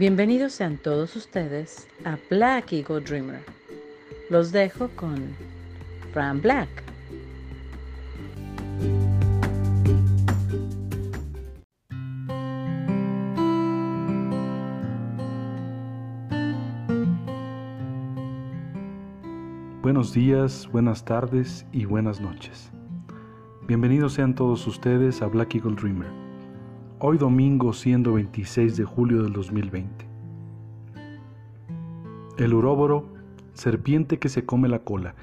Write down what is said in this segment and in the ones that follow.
Bienvenidos sean todos ustedes a Black Eagle Dreamer. Los dejo con Fran Black. Buenos días, buenas tardes y buenas noches. Bienvenidos sean todos ustedes a Black Eagle Dreamer. Hoy domingo siendo 26 de julio del 2020. El uróboro, serpiente que se come la cola,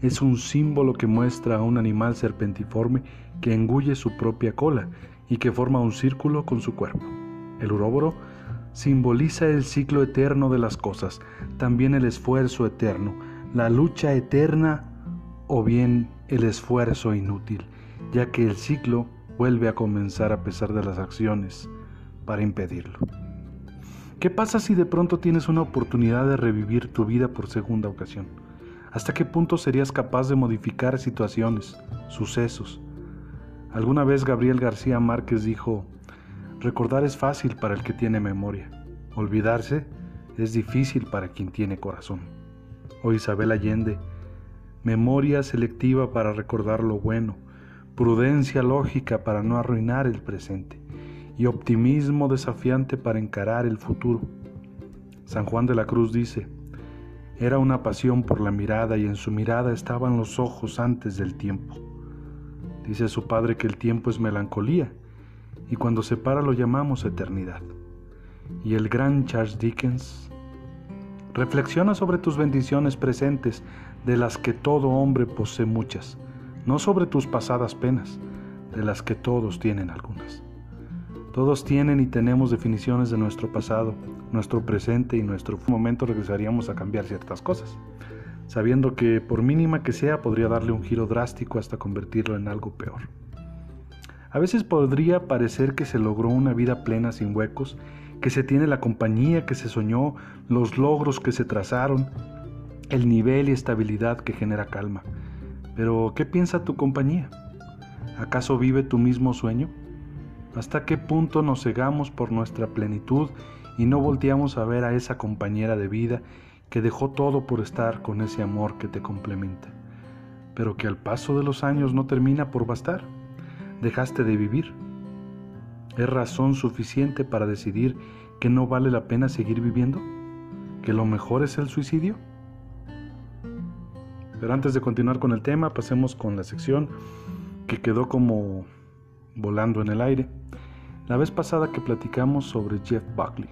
es un símbolo que muestra a un animal serpentiforme que engulle su propia cola y que forma un círculo con su cuerpo. El uróboro simboliza el ciclo eterno de las cosas, también el esfuerzo eterno, la lucha eterna o bien el esfuerzo inútil ya que el ciclo vuelve a comenzar a pesar de las acciones para impedirlo. ¿Qué pasa si de pronto tienes una oportunidad de revivir tu vida por segunda ocasión? ¿Hasta qué punto serías capaz de modificar situaciones, sucesos? Alguna vez Gabriel García Márquez dijo, recordar es fácil para el que tiene memoria, olvidarse es difícil para quien tiene corazón. O Isabel Allende, memoria selectiva para recordar lo bueno, prudencia lógica para no arruinar el presente y optimismo desafiante para encarar el futuro. San Juan de la Cruz dice, era una pasión por la mirada y en su mirada estaban los ojos antes del tiempo. Dice su padre que el tiempo es melancolía y cuando se para lo llamamos eternidad. Y el gran Charles Dickens reflexiona sobre tus bendiciones presentes, de las que todo hombre posee muchas no sobre tus pasadas penas, de las que todos tienen algunas. Todos tienen y tenemos definiciones de nuestro pasado, nuestro presente y nuestro momento regresaríamos a cambiar ciertas cosas, sabiendo que por mínima que sea podría darle un giro drástico hasta convertirlo en algo peor. A veces podría parecer que se logró una vida plena sin huecos, que se tiene la compañía que se soñó, los logros que se trazaron, el nivel y estabilidad que genera calma, pero, ¿qué piensa tu compañía? ¿Acaso vive tu mismo sueño? ¿Hasta qué punto nos cegamos por nuestra plenitud y no volteamos a ver a esa compañera de vida que dejó todo por estar con ese amor que te complementa, pero que al paso de los años no termina por bastar? Dejaste de vivir. ¿Es razón suficiente para decidir que no vale la pena seguir viviendo? ¿Que lo mejor es el suicidio? Pero antes de continuar con el tema, pasemos con la sección que quedó como volando en el aire. La vez pasada que platicamos sobre Jeff Buckley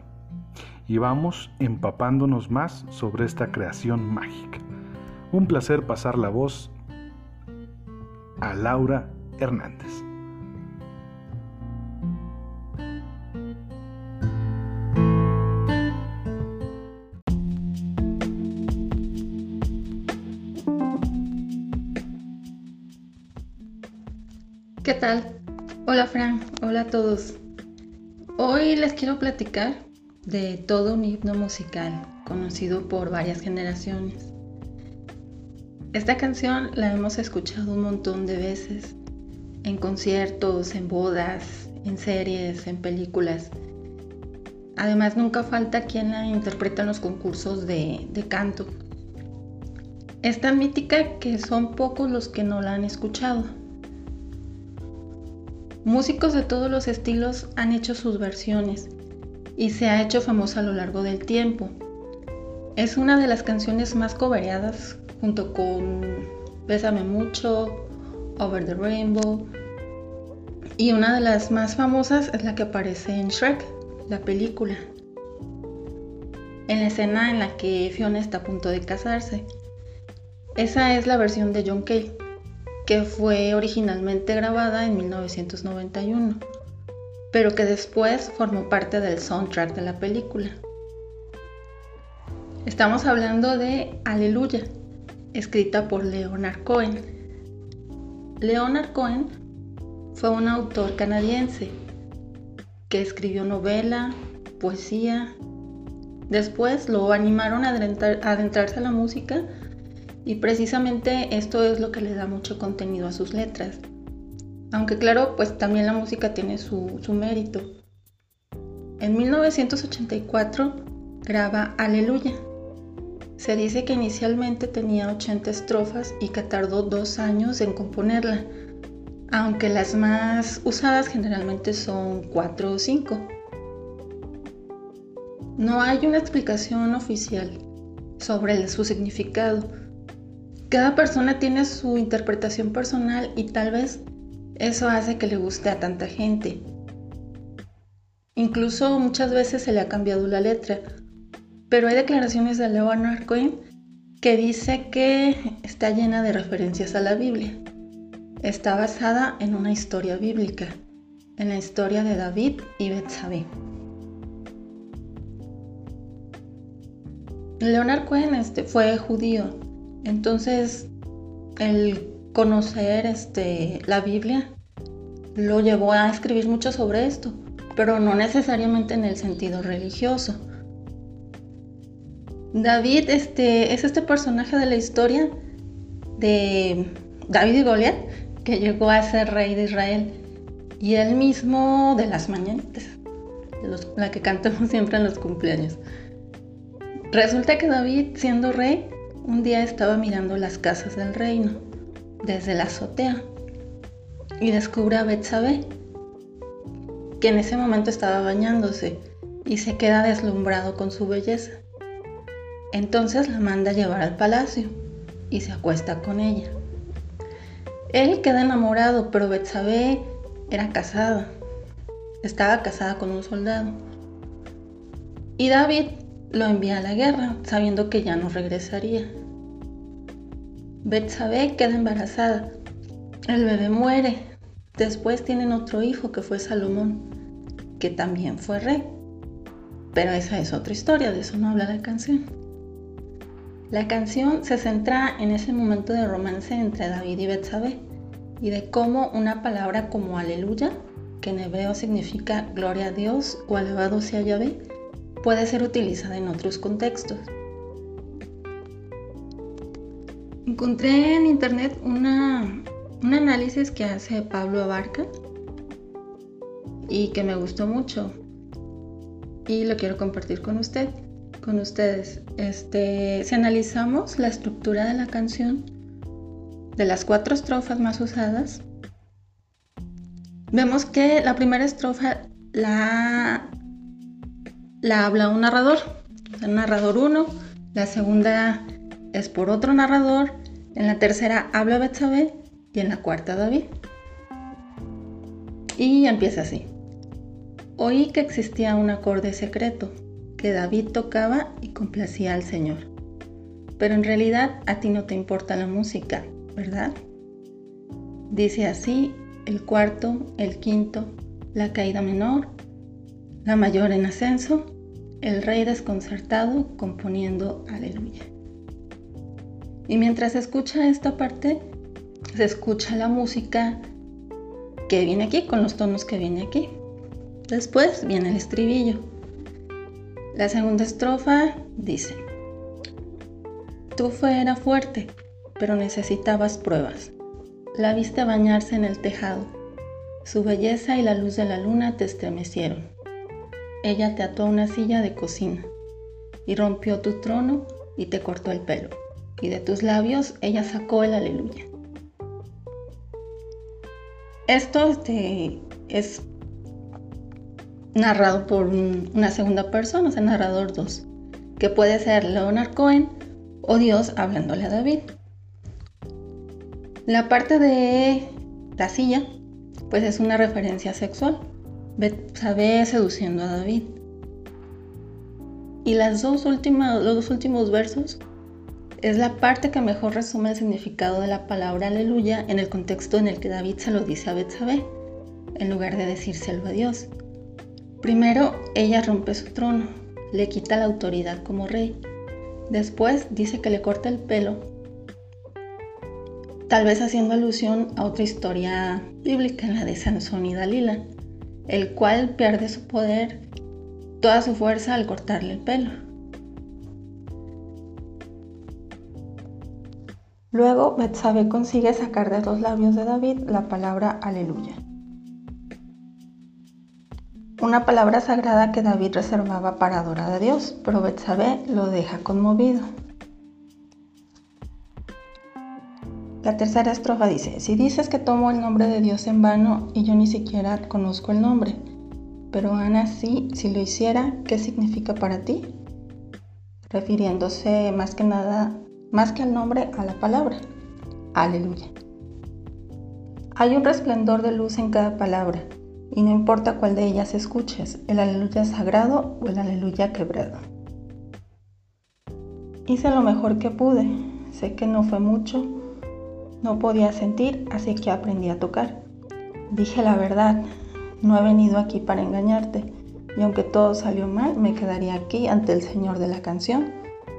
y vamos empapándonos más sobre esta creación mágica. Un placer pasar la voz a Laura Hernández. Todos. Hoy les quiero platicar de todo un himno musical conocido por varias generaciones. Esta canción la hemos escuchado un montón de veces, en conciertos, en bodas, en series, en películas. Además, nunca falta quien la interpreta en los concursos de, de canto. Es tan mítica que son pocos los que no la han escuchado. Músicos de todos los estilos han hecho sus versiones y se ha hecho famosa a lo largo del tiempo. Es una de las canciones más cobereadas junto con Bésame mucho, Over the Rainbow y una de las más famosas es la que aparece en Shrek, la película. En la escena en la que Fiona está a punto de casarse. Esa es la versión de John Cale que fue originalmente grabada en 1991, pero que después formó parte del soundtrack de la película. Estamos hablando de Aleluya, escrita por Leonard Cohen. Leonard Cohen fue un autor canadiense que escribió novela, poesía. Después lo animaron a adentrarse a la música y precisamente esto es lo que le da mucho contenido a sus letras. Aunque claro, pues también la música tiene su, mérito. En 1984 graba Aleluya. Se dice que inicialmente tenía 80 estrofas y que tardó dos años en componerla, aunque las más usadas generalmente son 4 o 5. No hay una explicación oficial sobre su significado. Cada persona tiene su interpretación personal y tal vez eso hace que le guste a tanta gente. Incluso muchas veces se le ha cambiado la letra, pero hay declaraciones de Leonard Cohen que dice que está llena de referencias a la Biblia. Está basada en una historia bíblica, en la historia de David y Betsabé. Leonard Cohen este, fue judío, entonces el conocer este, la Biblia lo llevó a escribir mucho sobre esto, pero no necesariamente en el sentido religioso. David este, es este personaje de la historia de David y Goliat que llegó a ser rey de Israel y él mismo de las mañanitas, la que cantamos siempre en los cumpleaños. Resulta que David, siendo rey, un día estaba mirando las casas del reino desde la azotea y descubre a Betsabé, que en ese momento estaba bañándose y se queda deslumbrado con su belleza. Entonces la manda a llevar al palacio y se acuesta con ella. Él queda enamorado, pero Betsabé era casada. Estaba casada con un soldado. Y David lo envía a la guerra, sabiendo que ya no regresaría. Betsabé queda embarazada. El bebé muere. Después tienen otro hijo que fue Salomón, que también fue rey. Pero esa es otra historia, de eso no habla la canción. La canción se centra en ese momento de romance entre David y Betsabé y de cómo una palabra como aleluya, que en hebreo significa gloria a Dios o alabado sea Yahvé, puede ser utilizada en otros contextos. Encontré en internet un análisis que hace Pablo Abarca y que me gustó mucho y lo quiero compartir con usted, con ustedes. Este, si analizamos la estructura de la canción, de las cuatro estrofas más usadas, vemos que la primera estrofa la la habla un narrador, el narrador 1, la segunda es por otro narrador, en la tercera habla Betsabé y en la cuarta David. Y empieza así. Oí que existía un acorde secreto que David tocaba y complacía al Señor. Pero en realidad a ti no te importa la música, ¿verdad? Dice así el cuarto, el quinto, la caída menor, la mayor en ascenso el rey desconcertado componiendo aleluya. Y mientras se escucha esta parte, se escucha la música que viene aquí, con los tonos que viene aquí. Después viene el estribillo. La segunda estrofa dice, Tu fe era fuerte, pero necesitabas pruebas. La viste bañarse en el tejado. Su belleza y la luz de la luna te estremecieron ella te ató a una silla de cocina y rompió tu trono y te cortó el pelo. Y de tus labios ella sacó el aleluya. Esto este, es narrado por una segunda persona, o sea, narrador 2, que puede ser Leonard Cohen o Dios hablándole a David. La parte de la silla, pues es una referencia sexual, Betsabé seduciendo a David. Y las dos últimas, los dos últimos versos es la parte que mejor resume el significado de la palabra aleluya en el contexto en el que David se lo dice a Betsabé, en lugar de decírselo a Dios. Primero, ella rompe su trono, le quita la autoridad como rey. Después dice que le corta el pelo, tal vez haciendo alusión a otra historia bíblica, la de Sansón y Dalila el cual pierde su poder, toda su fuerza al cortarle el pelo. Luego Betsabe consigue sacar de los labios de David la palabra aleluya. una palabra sagrada que David reservaba para adorar a Dios, pero Betsabé lo deja conmovido. La tercera estrofa dice, si dices que tomo el nombre de Dios en vano y yo ni siquiera conozco el nombre, pero Ana sí, si lo hiciera, ¿qué significa para ti? Refiriéndose más que nada, más que al nombre, a la palabra. Aleluya. Hay un resplendor de luz en cada palabra, y no importa cuál de ellas escuches, el aleluya sagrado o el aleluya quebrado. Hice lo mejor que pude, sé que no fue mucho, no podía sentir, así que aprendí a tocar. Dije la verdad, no he venido aquí para engañarte, y aunque todo salió mal, me quedaría aquí ante el Señor de la canción,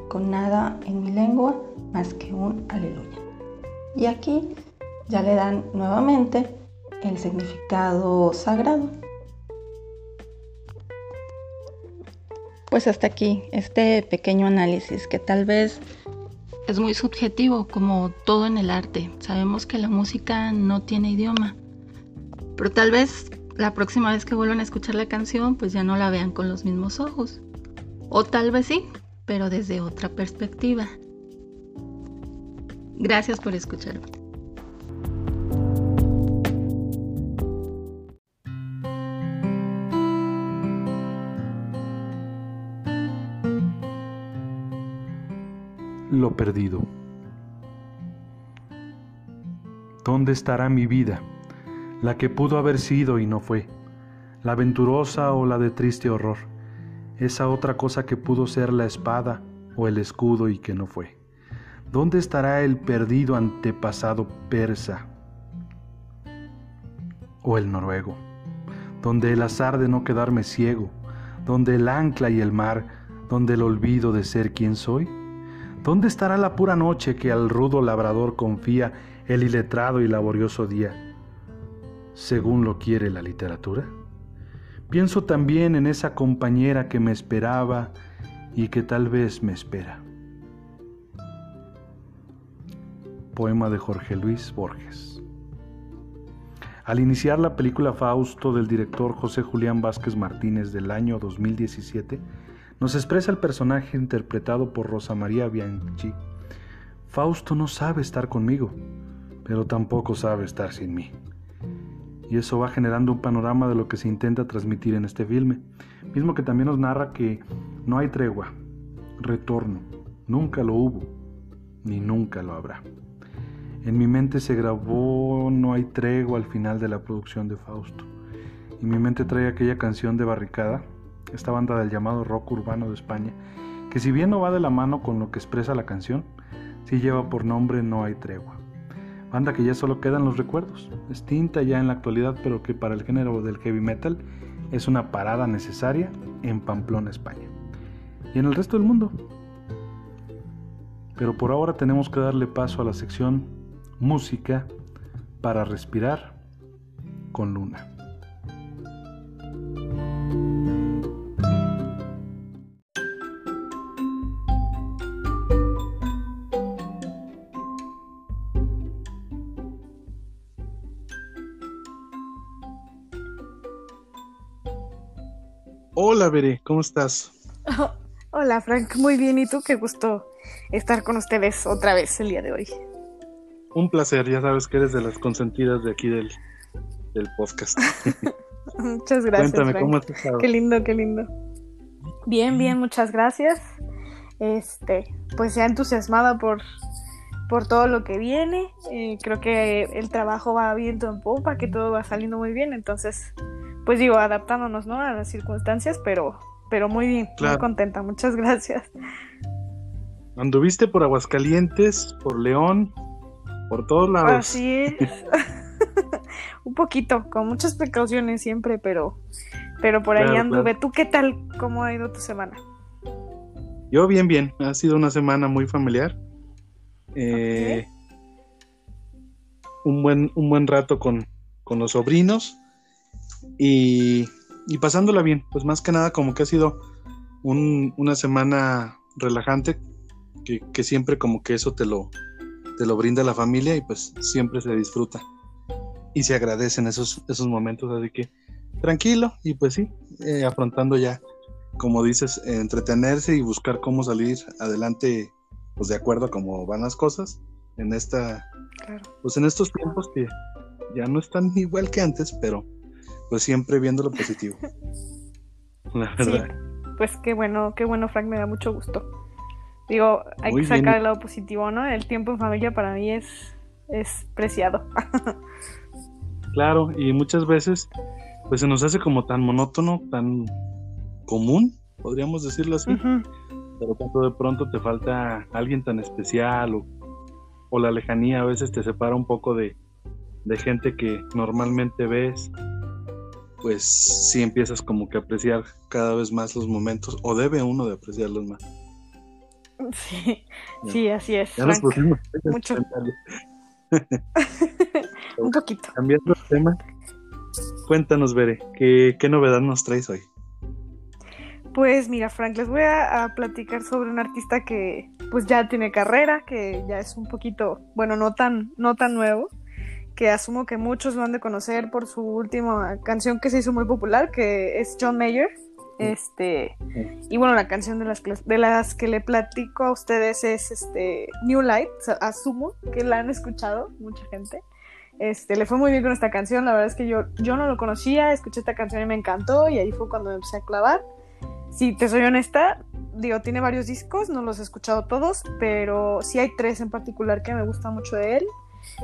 con nada en mi lengua más que un aleluya. Y aquí ya le dan nuevamente el significado sagrado. Pues hasta aquí este pequeño análisis que tal vez es muy subjetivo, como todo en el arte. Sabemos que la música no tiene idioma, pero tal vez la próxima vez que vuelvan a escuchar la canción, pues ya no la vean con los mismos ojos. O tal vez sí, pero desde otra perspectiva. Gracias por escucharme. Lo perdido. ¿Dónde estará mi vida? La que pudo haber sido y no fue, la aventurosa o la de triste horror, esa otra cosa que pudo ser la espada o el escudo y que no fue. ¿Dónde estará el perdido antepasado persa o el noruego? Donde el azar de no quedarme ciego, donde el ancla y el mar, donde el olvido de ser quien soy. ¿Dónde estará la pura noche que al rudo labrador confía el iletrado y laborioso día, según lo quiere la literatura? Pienso también en esa compañera que me esperaba y que tal vez me espera. Poema de Jorge Luis Borges. Al iniciar la película Fausto del director José Julián Vázquez Martínez del año 2017, nos expresa el personaje interpretado por Rosa María Bianchi. Fausto no sabe estar conmigo, pero tampoco sabe estar sin mí. Y eso va generando un panorama de lo que se intenta transmitir en este filme, mismo que también nos narra que no hay tregua, retorno, nunca lo hubo, ni nunca lo habrá. En mi mente se grabó No hay tregua al final de la producción de Fausto, y mi mente trae aquella canción de Barricada, esta banda del llamado rock urbano de España, que si bien no va de la mano con lo que expresa la canción, sí lleva por nombre No hay tregua. Banda que ya solo quedan los recuerdos, extinta ya en la actualidad, pero que para el género del heavy metal es una parada necesaria en Pamplona, España. Y en el resto del mundo. Pero por ahora tenemos que darle paso a la sección Música para respirar con Luna. Hola, Bere, ¿cómo estás? hola, Frank, muy bien. ¿Y tú? Qué gusto estar con ustedes otra vez el día de hoy. Un placer, ya sabes que eres de las consentidas de aquí del, del podcast. muchas gracias. Cuéntame, ¿cómo has estado? Qué lindo, qué lindo. Bien, bien, muchas gracias. Este, pues ya entusiasmada por, por todo lo que viene. Eh, creo que el trabajo va viento en popa, que todo va saliendo muy bien. Entonces, pues digo, adaptándonos, ¿no? A las circunstancias, pero, pero muy bien, muy contenta, muchas gracias. Anduviste por Aguascalientes, por León, por todos lados. Así es. Un poquito, con muchas precauciones siempre, pero, pero por ahí anduve. ¿Tú qué tal? ¿Cómo ha ido tu semana? Yo bien, bien. Ha sido una semana muy familiar. Eh, un, buen, un buen rato con, con los sobrinos y, pasándola bien, pues más que nada como que ha sido una semana relajante, que, siempre como que eso te lo, te lo brinda la familia y pues siempre se disfruta y se agradecen esos, esos momentos, así que tranquilo y pues sí, eh, afrontando ya, como dices, entretenerse y buscar cómo salir adelante, pues de acuerdo a cómo van las cosas en esta, pues en estos tiempos que ya no están igual que antes, pero pues siempre viendo lo positivo. La verdad. Pues qué bueno, qué bueno, Frank, me da mucho gusto. Digo, hay que sacar el lado positivo, ¿no? El tiempo en familia para mí es, es preciado. claro, y muchas veces pues se nos hace como tan monótono, tan común, podríamos decirlo así. Pero cuando de pronto te falta alguien tan especial o, o, la lejanía a veces te separa un poco de, de gente que normalmente ves pues sí empiezas como que a apreciar cada vez más los momentos, o debe uno de apreciarlos más. Sí, sí, así es. Ya nos pusimos Mucho. Un poquito. Cambiando el tema, cuéntanos, Bere, ¿qué, ¿qué, novedad nos traes hoy? Pues mira, Frank, les voy a, a, platicar sobre un artista que pues ya tiene carrera, que ya es un poquito, bueno, no tan, no tan nuevo, que asumo que muchos lo han de conocer por su última canción que se hizo muy popular, que es John Mayer. Este, y bueno, la canción de las, de las que le platico a ustedes es este New Light, asumo que la han escuchado mucha gente. Este, le fue muy bien con esta canción, la verdad es que yo, yo no lo conocía, escuché esta canción y me encantó y ahí fue cuando me empecé a clavar. Si te soy honesta, digo, tiene varios discos, no los he escuchado todos, pero sí hay tres en particular que me gustan mucho de él.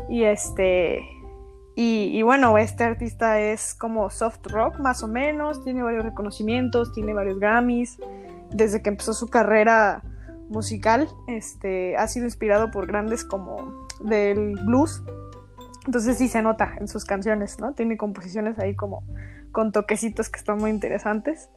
Y este. Y, bueno, este artista es como soft rock, más o menos. Tiene varios reconocimientos, tiene varios Grammys. Desde que empezó su carrera musical, este, ha sido inspirado por grandes como del blues. Entonces sí se nota en sus canciones, ¿no? Tiene composiciones ahí como con toquecitos que están muy interesantes.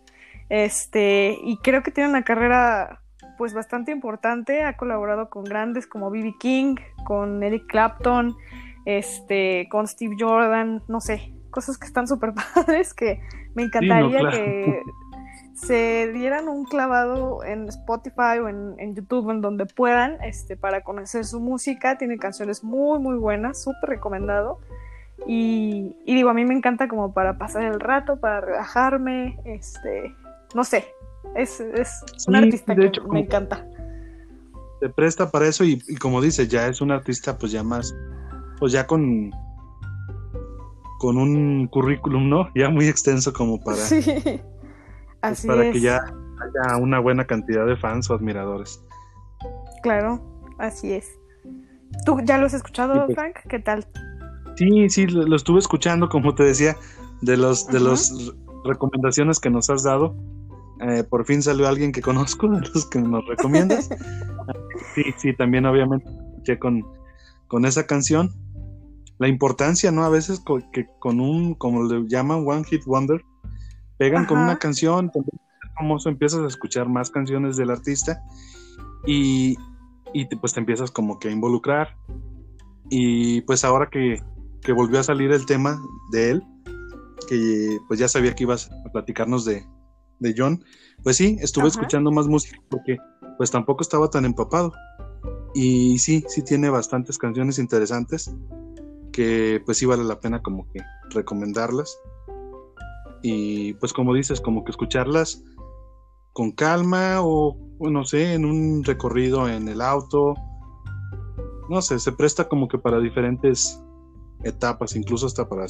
Este, y creo que tiene una carrera pues bastante importante, ha colaborado con grandes como B.B. King, con Eric Clapton, este, con Steve Jordan, no sé, cosas que están súper padres que me encantaría que se dieran un clavado en Spotify o en, en, YouTube, en donde puedan, este, para conocer su música. Tiene canciones muy, muy buenas, súper recomendado. Y, y, digo, a mí me encanta como para pasar el rato, para relajarme, este, no sé, es, es un artista que me encanta. Se presta para eso y, como dice, ya es un artista pues ya más, pues ya con con un currículum, ¿no? Ya muy extenso como para, sí, pues, así para es. que ya haya una buena cantidad de fans o admiradores. Claro, así es. ¿Tú ya lo has escuchado, pues, Frank? ¿Qué tal? Sí, sí, lo, lo, estuve escuchando, como te decía, de los, de las recomendaciones que nos has dado. Eh, por fin salió alguien que conozco, de los que nos recomiendas. sí, sí, también obviamente escuché con, con esa canción. La importancia, ¿no? A veces con, que con un, como le llaman, One Hit Wonder, pegan Ajá. con una canción, famoso, empiezas a escuchar más canciones del artista y, y te, pues te empiezas como que a involucrar. Y pues ahora que, que volvió a salir el tema de él, que pues ya sabía que ibas a platicarnos de, de John, pues sí, estuve Ajá. escuchando más música porque pues tampoco estaba tan empapado. Y sí, sí tiene bastantes canciones interesantes que pues sí vale la pena como que recomendarlas. Y pues como dices, como que escucharlas con calma o, o no sé, en un recorrido en el auto. No sé, se presta como que para diferentes etapas, incluso hasta para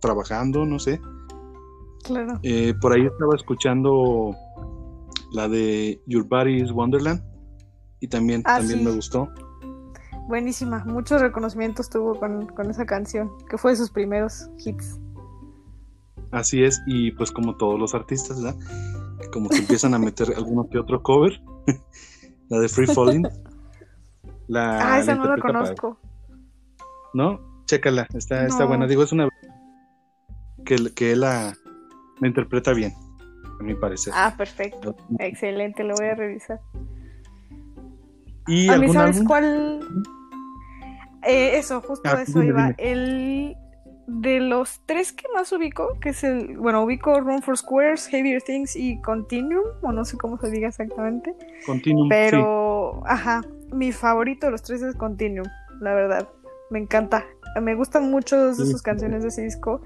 trabajando, no sé. Claro. Eh, por ahí estaba escuchando la de Your Body is Wonderland y también, Ah, también sí. me gustó. Buenísima. Muchos reconocimientos tuvo con, con esa canción, que fue de sus primeros hits. Así es, y pues como todos los artistas, ¿verdad? Como que empiezan a meter alguno que otro cover. la de Free Falling. La, ah, esa la no la para- conozco. ¿No? Chécala, está, está buena. Digo, es una que, que él la, la interpreta bien, a mi parecer. Ah, perfecto. Excelente, lo voy a revisar. ¿Y A mí, ¿sabes álbum? cuál? Eh, eso, justo Ah, eso dime, iba. dime. El de los tres que más ubico, que es el, bueno, ubico Room for Squares, Heavier Things y Continuum, o no sé cómo se diga exactamente, Continuum, sí. pero, ajá, mi favorito de los tres es Continuum, la verdad, me encanta. Me gustan mucho de Sí. sus canciones de ese disco,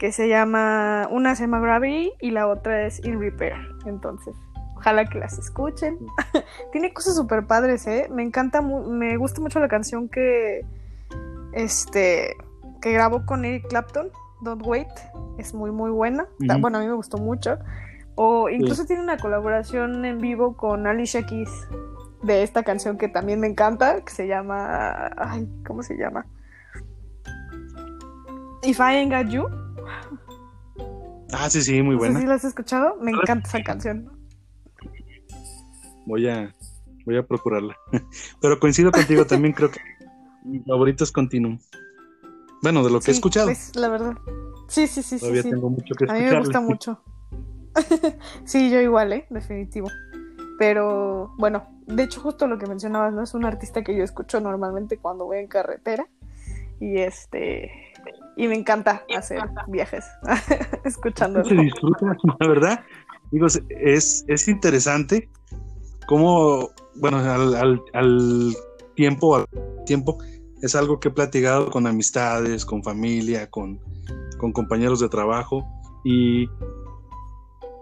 que se llama, una se llama Gravity y la otra es In Repair. Entonces, ojalá que las escuchen. Tiene cosas súper padres, ¿eh? Me encanta, me gusta mucho la canción que, este, que grabó con Eric Clapton, Don't Wait. Es muy, muy buena. Bueno, a mí me gustó mucho. O incluso tiene una colaboración en vivo con Alicia Keys de esta canción que también me encanta, que se llama, ay, ¿cómo se llama? If I Ain't Got You. Ah, sí, sí, muy buena. ¿Sí la has escuchado? Me encanta esa canción. Voy a, voy a procurarla. Pero coincido contigo, también creo que mi favorito es Continuum. Bueno, de lo que he escuchado. Pues, la verdad. Sí, sí, sí. Todavía tengo mucho que escuchar. A mí me gusta mucho. sí, yo igual, ¿eh? Definitivo. Pero bueno, de hecho, justo lo que mencionabas, ¿no? Es un artista que yo escucho normalmente cuando voy en carretera. Y este y me encanta hacer viajes escuchando. Se disfruta, la verdad. Digo, es, es interesante cómo, bueno, al, al, tiempo, al tiempo, es algo que he platicado con amistades, con familia, con, con compañeros de trabajo y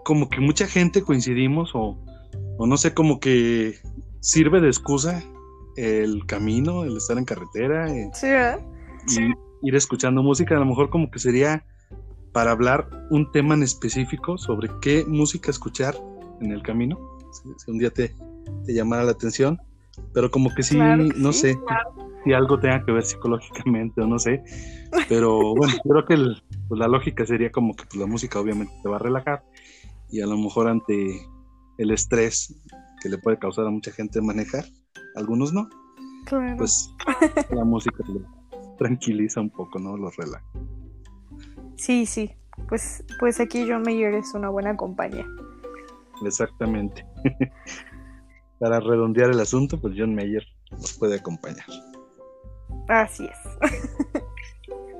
como que mucha gente coincidimos o, o no sé, como que sirve de excusa el camino, el estar en carretera. Eh, sí, ¿verdad? sí ir escuchando música, a lo mejor como que sería para hablar un tema en específico sobre qué música escuchar en el camino, si, un día te, te, llamara la atención, pero como que sí, no sé si algo tenga que ver psicológicamente o no sé, pero bueno, creo que pues la lógica sería como que pues, la música obviamente te va a relajar y a lo mejor ante el estrés que le puede causar a mucha gente manejar, algunos no, pues la música tranquiliza un poco, ¿no? Los relaja. Sí, sí. Pues, pues aquí John Mayer es una buena compañía. Exactamente. Para redondear el asunto, pues John Mayer nos puede acompañar. Así es.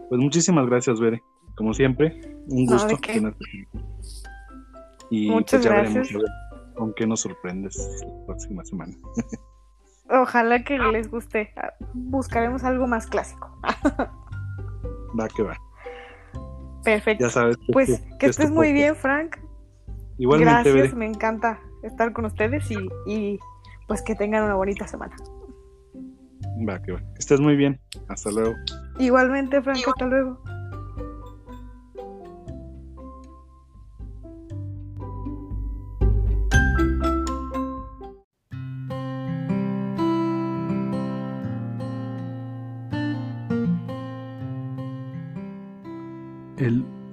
pues muchísimas gracias, Bere. Como siempre, un gusto. Y Muchas pues gracias. con qué nos sorprendes la próxima semana. Ojalá que les guste. Ah, buscaremos algo más clásico. va que va. Perfecto. Ya sabes. pues que estés muy bien, Frank. Igualmente. Gracias, me encanta estar con ustedes y, pues que tengan una bonita semana. Va que va. Que estés muy bien. Hasta luego. Igualmente, Frank, hasta luego.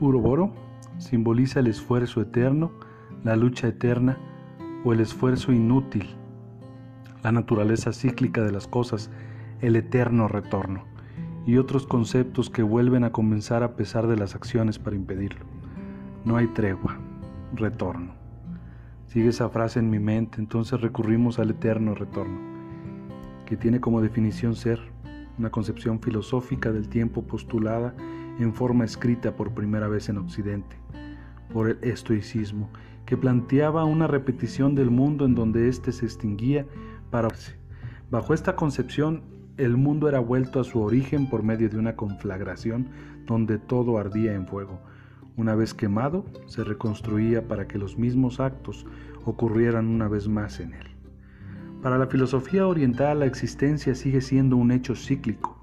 Uroboro simboliza el esfuerzo eterno, la lucha eterna o el esfuerzo inútil, la naturaleza cíclica de las cosas, el eterno retorno y otros conceptos que vuelven a comenzar a pesar de las acciones para impedirlo. No hay tregua, retorno. Sigue esa frase en mi mente, entonces recurrimos al eterno retorno, que tiene como definición ser una concepción filosófica del tiempo postulada en forma escrita por primera vez en Occidente, por el estoicismo, que planteaba una repetición del mundo en donde éste se extinguía para... Bajo esta concepción, el mundo era vuelto a su origen por medio de una conflagración donde todo ardía en fuego. Una vez quemado, se reconstruía para que los mismos actos ocurrieran una vez más en él. Para la filosofía oriental la existencia sigue siendo un hecho cíclico,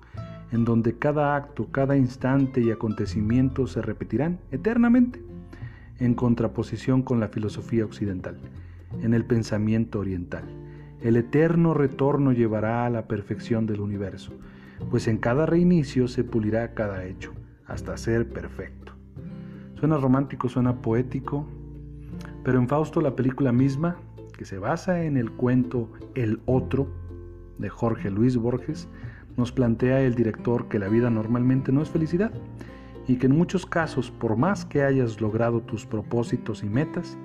en donde cada acto, cada instante y acontecimiento se repetirán eternamente, en contraposición con la filosofía occidental, en el pensamiento oriental. El eterno retorno llevará a la perfección del universo, pues en cada reinicio se pulirá cada hecho, hasta ser perfecto. Suena romántico, suena poético, pero en Fausto la película misma, que se basa en el cuento El Otro, de Jorge Luis Borges, nos plantea el director que la vida normalmente no es felicidad y que en muchos casos, por más que hayas logrado tus propósitos y metas,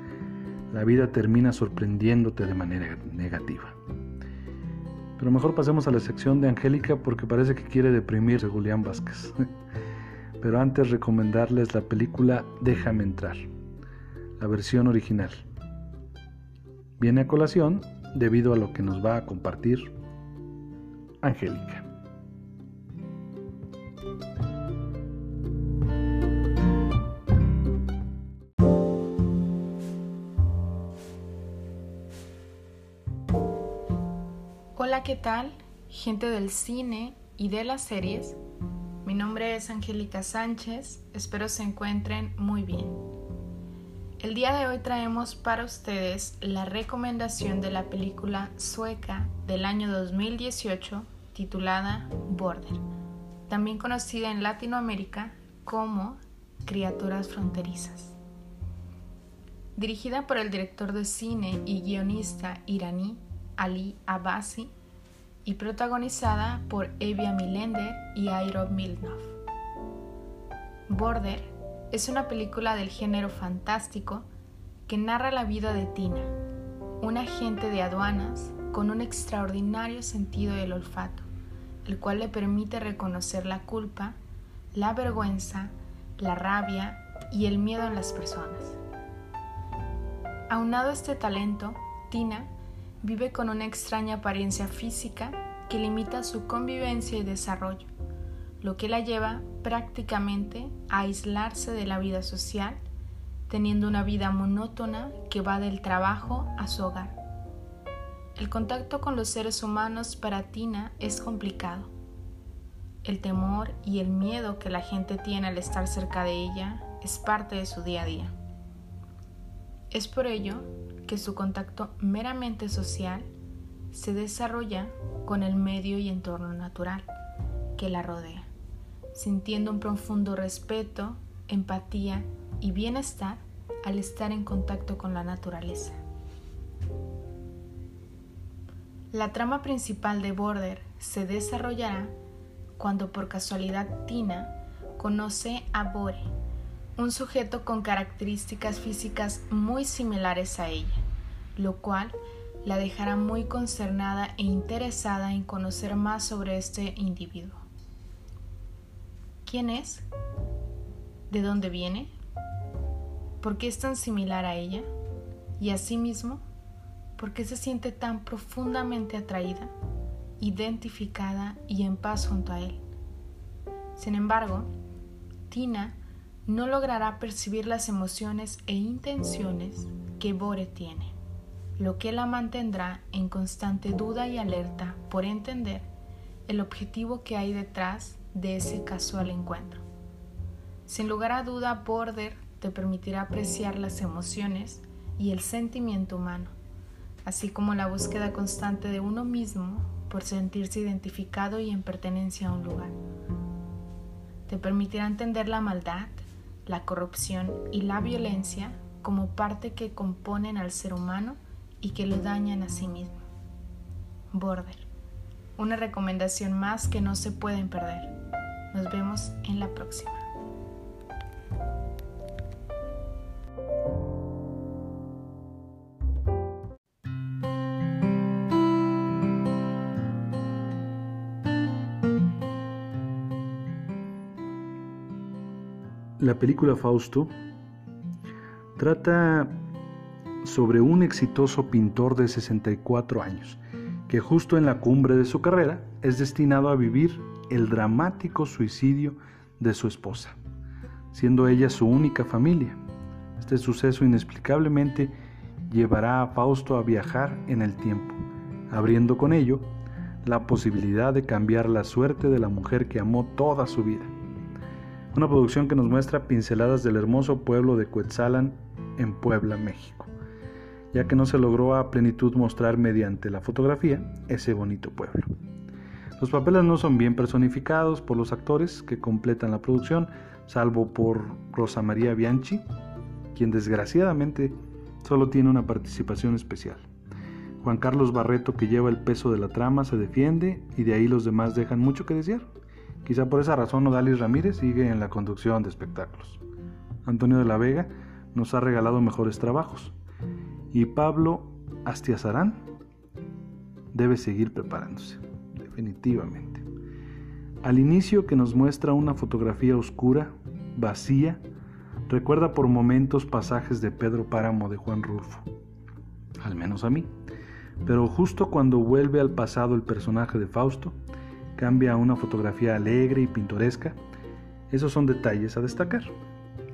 la vida termina sorprendiéndote de manera negativa. Pero mejor pasemos a la sección de Angélica porque parece que quiere deprimirse Julián Vázquez. Pero antes recomendarles la película Déjame entrar, la versión original. Viene a colación debido a lo que nos va a compartir Angélica. Gente del cine y de las series. Mi nombre es Angélica Sánchez, espero se encuentren muy bien. El día de hoy traemos para ustedes la recomendación de la película sueca del año 2018 titulada Border, también conocida en Latinoamérica como Criaturas Fronterizas. Dirigida por el director de cine y guionista iraní Ali Abbasi y protagonizada por Evia Milender y Airo Milnov. Border es una película del género fantástico que narra la vida de Tina, una agente de aduanas con un extraordinario sentido del olfato, el cual le permite reconocer la culpa, la vergüenza, la rabia y el miedo en las personas. Aunado a este talento, Tina vive con una extraña apariencia física que limita su convivencia y desarrollo, lo que la lleva prácticamente a aislarse de la vida social, teniendo una vida monótona que va del trabajo a su hogar. El contacto con los seres humanos para Tina es complicado. El temor y el miedo que la gente tiene al estar cerca de ella es parte de su día a día. Es por ello que su contacto meramente social se desarrolla con el medio y entorno natural que la rodea, sintiendo un profundo respeto, empatía y bienestar al estar en contacto con la naturaleza. La trama principal de Border se desarrollará cuando por casualidad Tina conoce a Bore, un sujeto con características físicas muy similares a ella, lo cual la dejará muy concernada e interesada en conocer más sobre este individuo. ¿Quién es? ¿De dónde viene? ¿Por qué es tan similar a ella? Y asimismo, ¿por qué se siente tan profundamente atraída, identificada y en paz junto a él? Sin embargo, Tina no logrará percibir las emociones e intenciones que Bore tiene, lo que la mantendrá en constante duda y alerta por entender el objetivo que hay detrás de ese casual encuentro. Sin lugar a duda, Border te permitirá apreciar las emociones y el sentimiento humano, así como la búsqueda constante de uno mismo por sentirse identificado y en pertenencia a un lugar. Te permitirá entender la maldad, la corrupción y la violencia como parte que componen al ser humano y que lo dañan a sí mismo. Border. Una recomendación más que no se pueden perder. Nos vemos en la próxima. La película Fausto trata sobre un exitoso pintor de 64 años que justo en la cumbre de su carrera es destinado a vivir el dramático suicidio de su esposa, siendo ella su única familia. Este suceso inexplicablemente llevará a Fausto a viajar en el tiempo, abriendo con ello la posibilidad de cambiar la suerte de la mujer que amó toda su vida. Una producción que nos muestra pinceladas del hermoso pueblo de Cuetzalan en Puebla, México, ya que no se logró a plenitud mostrar mediante la fotografía ese bonito pueblo. Los papeles no son bien personificados por los actores que completan la producción, salvo por Rosa María Bianchi, quien desgraciadamente solo tiene una participación especial. Juan Carlos Barreto, que lleva el peso de la trama, se defiende y de ahí los demás dejan mucho que desear. Quizá por esa razón Odalis Ramírez sigue en la conducción de espectáculos. Antonio de la Vega nos ha regalado mejores trabajos. Y Pablo Astiazarán debe seguir preparándose, definitivamente. Al inicio que nos muestra una fotografía oscura, vacía, recuerda por momentos pasajes de Pedro Páramo de Juan Rulfo, al menos a mí. Pero justo cuando vuelve al pasado el personaje de Fausto, cambia a una fotografía alegre y pintoresca, esos son detalles a destacar.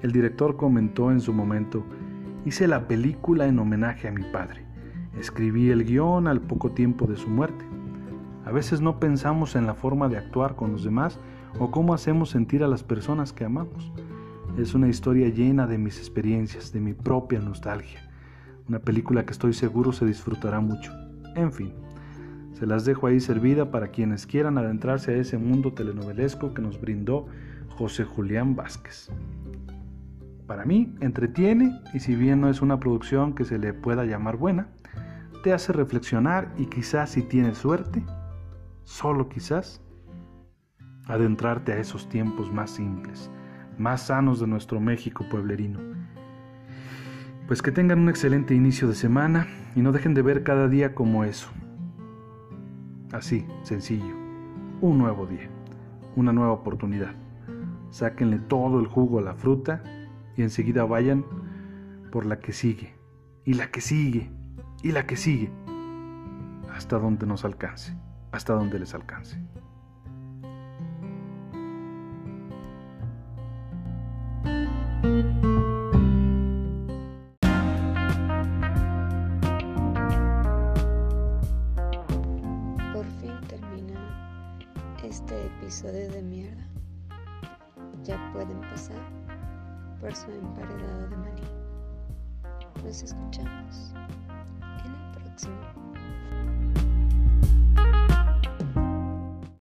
El director comentó en su momento, hice la película en homenaje a mi padre, escribí el guion al poco tiempo de su muerte. A veces no pensamos en la forma de actuar con los demás o cómo hacemos sentir a las personas que amamos. Es una historia llena de mis experiencias, de mi propia nostalgia. Una película que estoy seguro se disfrutará mucho. En fin, se las dejo ahí servida para quienes quieran adentrarse a ese mundo telenovelesco que nos brindó José Julián Vázquez. Para mí, entretiene y si bien no es una producción que se le pueda llamar buena, te hace reflexionar y quizás si tienes suerte, solo quizás, adentrarte a esos tiempos más simples, más sanos de nuestro México pueblerino. Pues que tengan un excelente inicio de semana y no dejen de ver cada día como eso. Así, sencillo. Un nuevo día, una nueva oportunidad. Sáquenle todo el jugo a la fruta y enseguida vayan por la que sigue, y la que sigue, y la que sigue, hasta donde nos alcance hasta donde les alcance.